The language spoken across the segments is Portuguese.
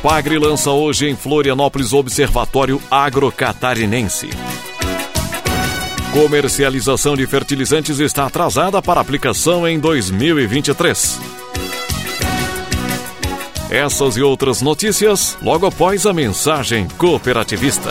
Epagre lança hoje em Florianópolis Observatório Agrocatarinense. Comercialização de fertilizantes está atrasada para aplicação em 2023. Essas e outras notícias logo após a mensagem cooperativista.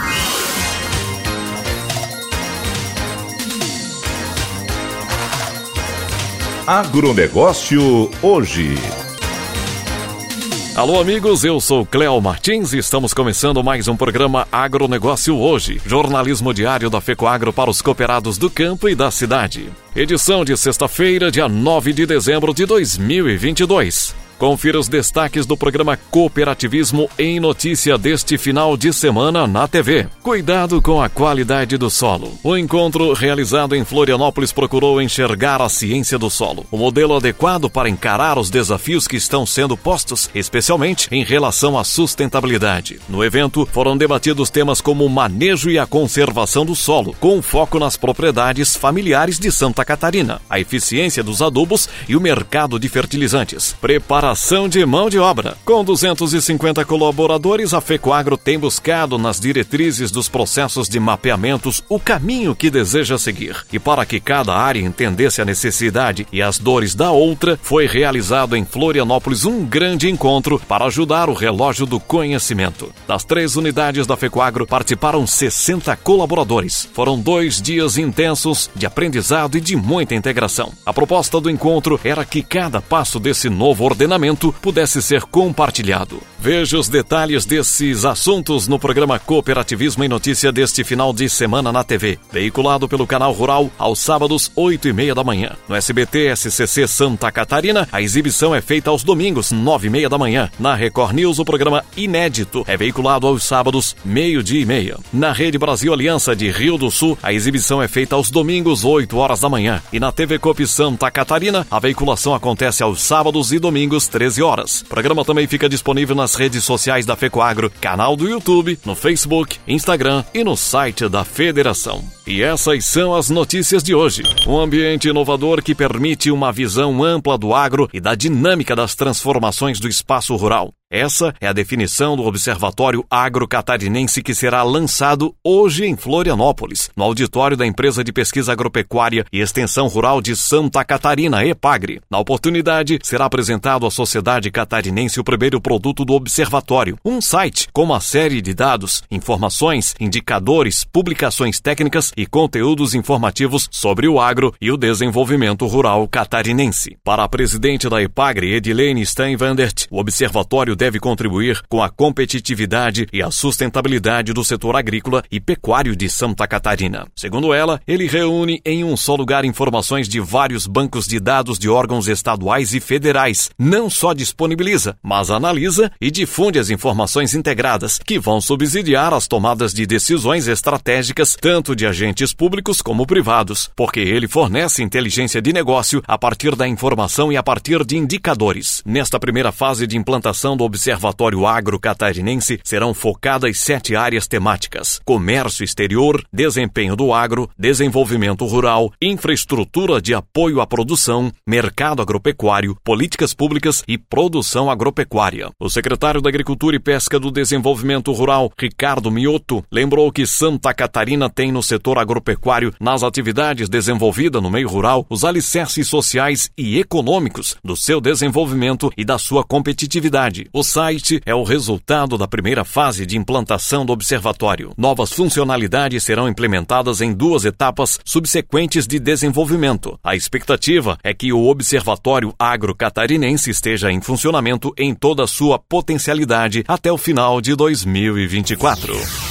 Agronegócio hoje. Alô, amigos, eu sou Cléo Martins e estamos começando mais um programa Agronegócio Hoje, jornalismo diário da FECOAGRO para os cooperados do campo e da cidade. Edição de sexta-feira, dia 9 de dezembro de 2022. Confira os destaques do programa Cooperativismo em notícia deste final de semana na TV. Cuidado com a qualidade do solo. O encontro realizado em Florianópolis procurou enxergar a ciência do solo, o modelo adequado para encarar os desafios que estão sendo postos, especialmente em relação à sustentabilidade. No evento foram debatidos temas como o manejo e a conservação do solo, com foco nas propriedades familiares de Santa Catarina, a eficiência dos adubos e o mercado de fertilizantes. Prepara Ação de mão de obra. Com 250 colaboradores, a FECOAGRO tem buscado nas diretrizes dos processos de mapeamentos o caminho que deseja seguir. E para que cada área entendesse a necessidade e as dores da outra, foi realizado em Florianópolis um grande encontro para ajudar o relógio do conhecimento. Das três unidades da FECOAGRO participaram 60 colaboradores. Foram dois dias intensos de aprendizado e de muita integração. A proposta do encontro era que cada passo desse novo ordenamento pudesse ser compartilhado. Veja os detalhes desses assuntos no programa Cooperativismo em Notícia deste final de semana na TV, veiculado pelo canal Rural aos sábados, 8 e meia da manhã. No SBT SCC Santa Catarina, a exibição é feita aos domingos, 9 e meia da manhã. Na Record News, o programa Inédito é veiculado aos sábados, meio-dia e meia. Na Rede Brasil Aliança de Rio do Sul, a exibição é feita aos domingos, 8 horas da manhã. E na TV Cop Santa Catarina, a veiculação acontece aos sábados e domingos, 13 horas. O programa também fica disponível nas redes sociais da FECOAGRO, canal do YouTube, no Facebook, Instagram e no site da Federação. E essas são as notícias de hoje. Um ambiente inovador que permite uma visão ampla do agro e da dinâmica das transformações do espaço rural. Essa é a definição do Observatório Agrocatarinense que será lançado hoje em Florianópolis, no auditório da Empresa de Pesquisa Agropecuária e Extensão Rural de Santa Catarina, EPAGRE. Na oportunidade, será apresentado à sociedade catarinense o primeiro produto do Observatório, um site com uma série de dados, informações, indicadores, publicações técnicas e conteúdos informativos sobre o agro e o desenvolvimento rural catarinense. Para a presidente da EPAGRE, Edilene Steinwandert, o Observatório deve contribuir com a competitividade e a sustentabilidade do setor agrícola e pecuário de Santa Catarina. Segundo ela, ele reúne em um só lugar informações de vários bancos de dados de órgãos estaduais e federais. Não só disponibiliza, mas analisa e difunde as informações integradas que vão subsidiar as tomadas de decisões estratégicas tanto de agentes públicos como privados, porque ele fornece inteligência de negócio a partir da informação e a partir de indicadores. Nesta primeira fase de implantação do Observatório Agro Catarinense serão focadas sete áreas temáticas: comércio exterior, desempenho do agro, desenvolvimento rural, infraestrutura de apoio à produção, mercado agropecuário, políticas públicas e produção agropecuária. O secretário da Agricultura e Pesca do Desenvolvimento Rural, Ricardo Mioto, lembrou que Santa Catarina tem no setor agropecuário, nas atividades desenvolvidas no meio rural, os alicerces sociais e econômicos do seu desenvolvimento e da sua competitividade. O site é o resultado da primeira fase de implantação do observatório. Novas funcionalidades serão implementadas em duas etapas subsequentes de desenvolvimento. A expectativa é que o Observatório Agro Catarinense esteja em funcionamento em toda a sua potencialidade até o final de 2024.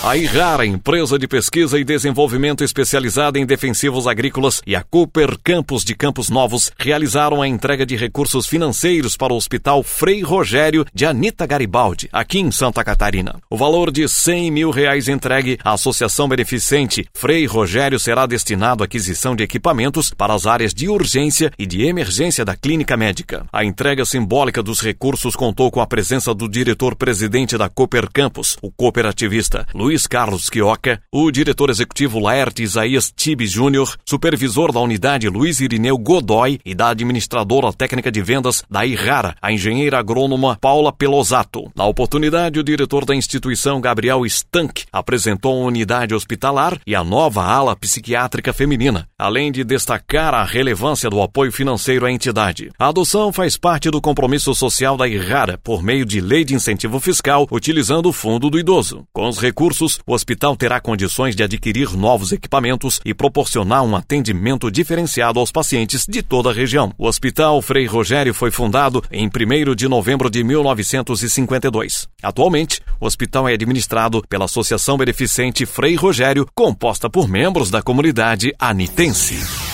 A Irara, empresa de pesquisa e desenvolvimento especializada em defensivos agrícolas, e a Cooper Campos de Campos Novos realizaram a entrega de recursos financeiros para o Hospital Frei Rogério de Anita Garibaldi, aqui em Santa Catarina. O valor de 100 mil reais entregue à Associação Beneficente Frei Rogério será destinado à aquisição de equipamentos para as áreas de urgência e de emergência da clínica médica. A entrega simbólica dos recursos contou com a presença do diretor-presidente da Cooper Campos, o cooperativista Luiz Luiz Carlos Quioca, o diretor executivo Laerte Isaías Tibe Júnior, supervisor da unidade Luiz Irineu Godoy e da administradora técnica de vendas da Irrara, a engenheira agrônoma Paula Pelosato. Na oportunidade, o diretor da instituição Gabriel Stank apresentou a unidade hospitalar e a nova ala psiquiátrica feminina, além de destacar a relevância do apoio financeiro à entidade. A adoção faz parte do compromisso social da Irrara por meio de lei de incentivo fiscal, utilizando o Fundo do Idoso. Com os recursos recursos, o hospital terá condições de adquirir novos equipamentos e proporcionar um atendimento diferenciado aos pacientes de toda a região. O Hospital Frei Rogério foi fundado em 1 de novembro de 1952. Atualmente, o hospital é administrado pela Associação Beneficente Frei Rogério, composta por membros da comunidade anitense.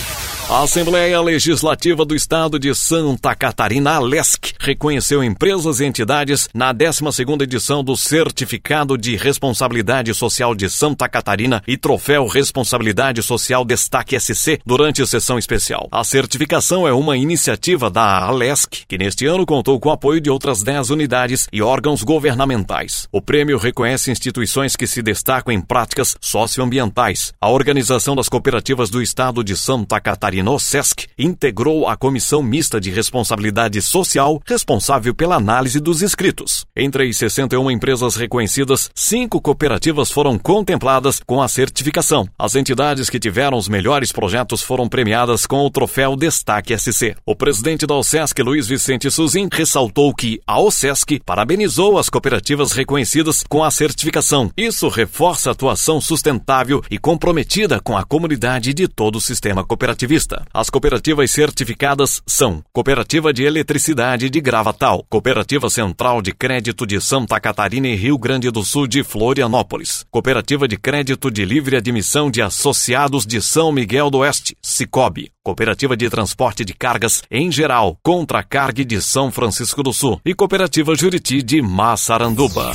A Assembleia Legislativa do Estado de Santa Catarina, ALESC, reconheceu empresas e entidades na 12ª edição do Certificado de Responsabilidade Social de Santa Catarina e Troféu Responsabilidade Social Destaque SC durante a sessão especial. A certificação é uma iniciativa da ALESC, que neste ano contou com o apoio de outras 10 unidades e órgãos governamentais. O prêmio reconhece instituições que se destacam em práticas socioambientais. A Organização das Cooperativas do Estado de Santa Catarina Catarina integrou a Comissão Mista de Responsabilidade Social responsável pela análise dos inscritos. Entre as 61 empresas reconhecidas, cinco cooperativas foram contempladas com a certificação. As entidades que tiveram os melhores projetos foram premiadas com o troféu Destaque SC. O presidente da OSESC, Luiz Vicente Suzin, ressaltou que a OSESC parabenizou as cooperativas reconhecidas com a certificação. Isso reforça a atuação sustentável e comprometida com a comunidade de todo o sistema cooperativista. As cooperativas certificadas são Cooperativa de Eletricidade de Gravatal, Cooperativa Central de Crédito de Santa Catarina e Rio Grande do Sul de Florianópolis, Cooperativa de Crédito de Livre Admissão de Associados de São Miguel do Oeste, Cicobi, Cooperativa de Transporte de Cargas em geral, Contra Cargue de São Francisco do Sul e Cooperativa Juriti de Massaranduba.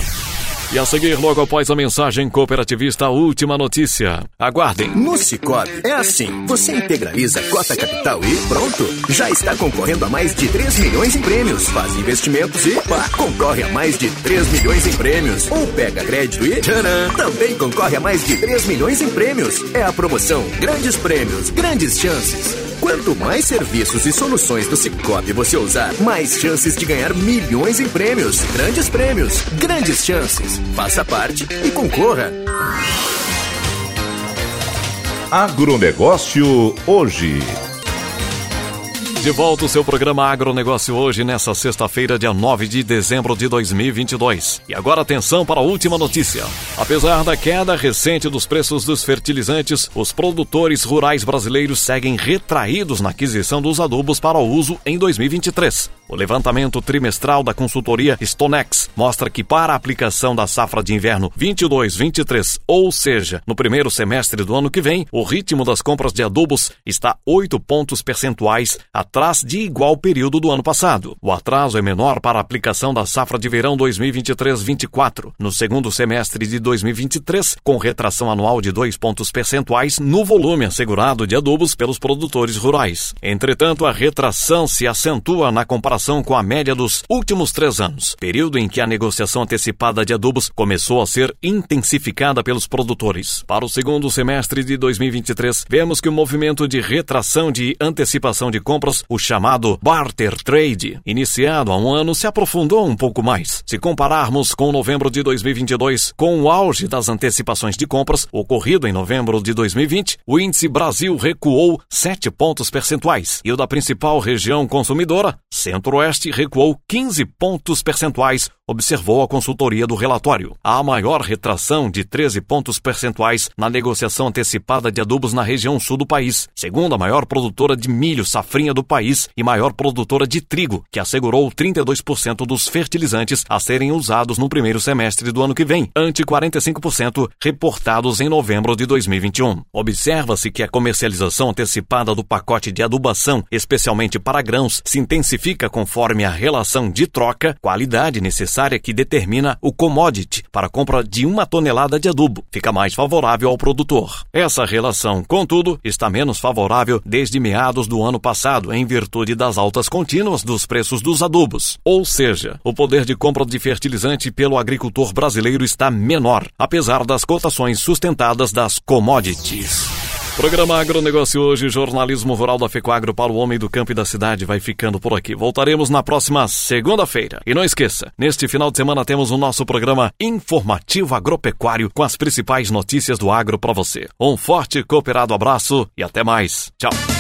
E a seguir, logo após a mensagem cooperativista, a última notícia. Aguardem. No Cicobi, é assim. Você integraliza cota capital e pronto. Já está concorrendo a mais de 3 milhões em prêmios. Faz investimentos e pá, concorre a mais de 3 milhões em prêmios. Ou pega crédito e tcharam, também concorre a mais de 3 milhões em prêmios. É a promoção Grandes Prêmios, Grandes Chances. Quanto mais serviços e soluções do Cicobi você usar, mais chances de ganhar milhões em prêmios. Grandes prêmios, grandes chances. Faça parte e concorra. Agronegócio hoje. De volta o seu programa Agronegócio hoje, nessa sexta-feira, dia 9 de dezembro de 2022. E agora atenção para a última notícia. Apesar da queda recente dos preços dos fertilizantes, os produtores rurais brasileiros seguem retraídos na aquisição dos adubos para uso em 2023. O levantamento trimestral da consultoria Stonex mostra que para a aplicação da safra de inverno 22-23, ou seja, no primeiro semestre do ano que vem, o ritmo das compras de adubos está 8 pontos percentuais atrás de igual período do ano passado. O atraso é menor para a aplicação da safra de verão 2023-24, no segundo semestre de 2023, com retração anual de 2 pontos percentuais no volume assegurado de adubos pelos produtores rurais. Entretanto, a retração se acentua na comparação comparação com a média dos últimos três anos, período em que a negociação antecipada de adubos começou a ser intensificada pelos produtores. Para o segundo semestre de 2023, vemos que o movimento de retração de antecipação de compras, o chamado barter trade, iniciado há um ano, se aprofundou um pouco mais. Se compararmos com novembro de 2022, com o auge das antecipações de compras ocorrido em novembro de 2020, o índice Brasil recuou 7 pontos percentuais e o da principal região consumidora, Centro-Oeste, recuou 15 pontos percentuais, observou a consultoria do relatório. A maior retração de 13 pontos percentuais na negociação antecipada de adubos na região sul do país, segundo a maior produtora de milho safrinha do país e maior produtora de trigo, que assegurou 32% dos fertilizantes a serem usados no primeiro semestre do ano que vem, ante 45% reportados em novembro de 2021. Observa-se que a comercialização antecipada do pacote de adubação, especialmente para grãos, se intensifica conforme a relação de troca, qualidade necessária necessária que determina o commodity para a compra de uma tonelada de adubo. Fica mais favorável ao produtor. Essa relação, contudo, está menos favorável desde meados do ano passado, em virtude das altas contínuas dos preços dos adubos. Ou seja, o poder de compra de fertilizante pelo agricultor brasileiro está menor, apesar das cotações sustentadas das commodities. Programa Agronegócio hoje, jornalismo rural da Fecoagro para o homem do campo e da cidade vai ficando por aqui. Voltaremos na próxima segunda-feira. E não esqueça, neste final de semana temos o nosso programa informativo agropecuário com as principais notícias do agro para você. Um forte cooperado abraço e até mais. Tchau.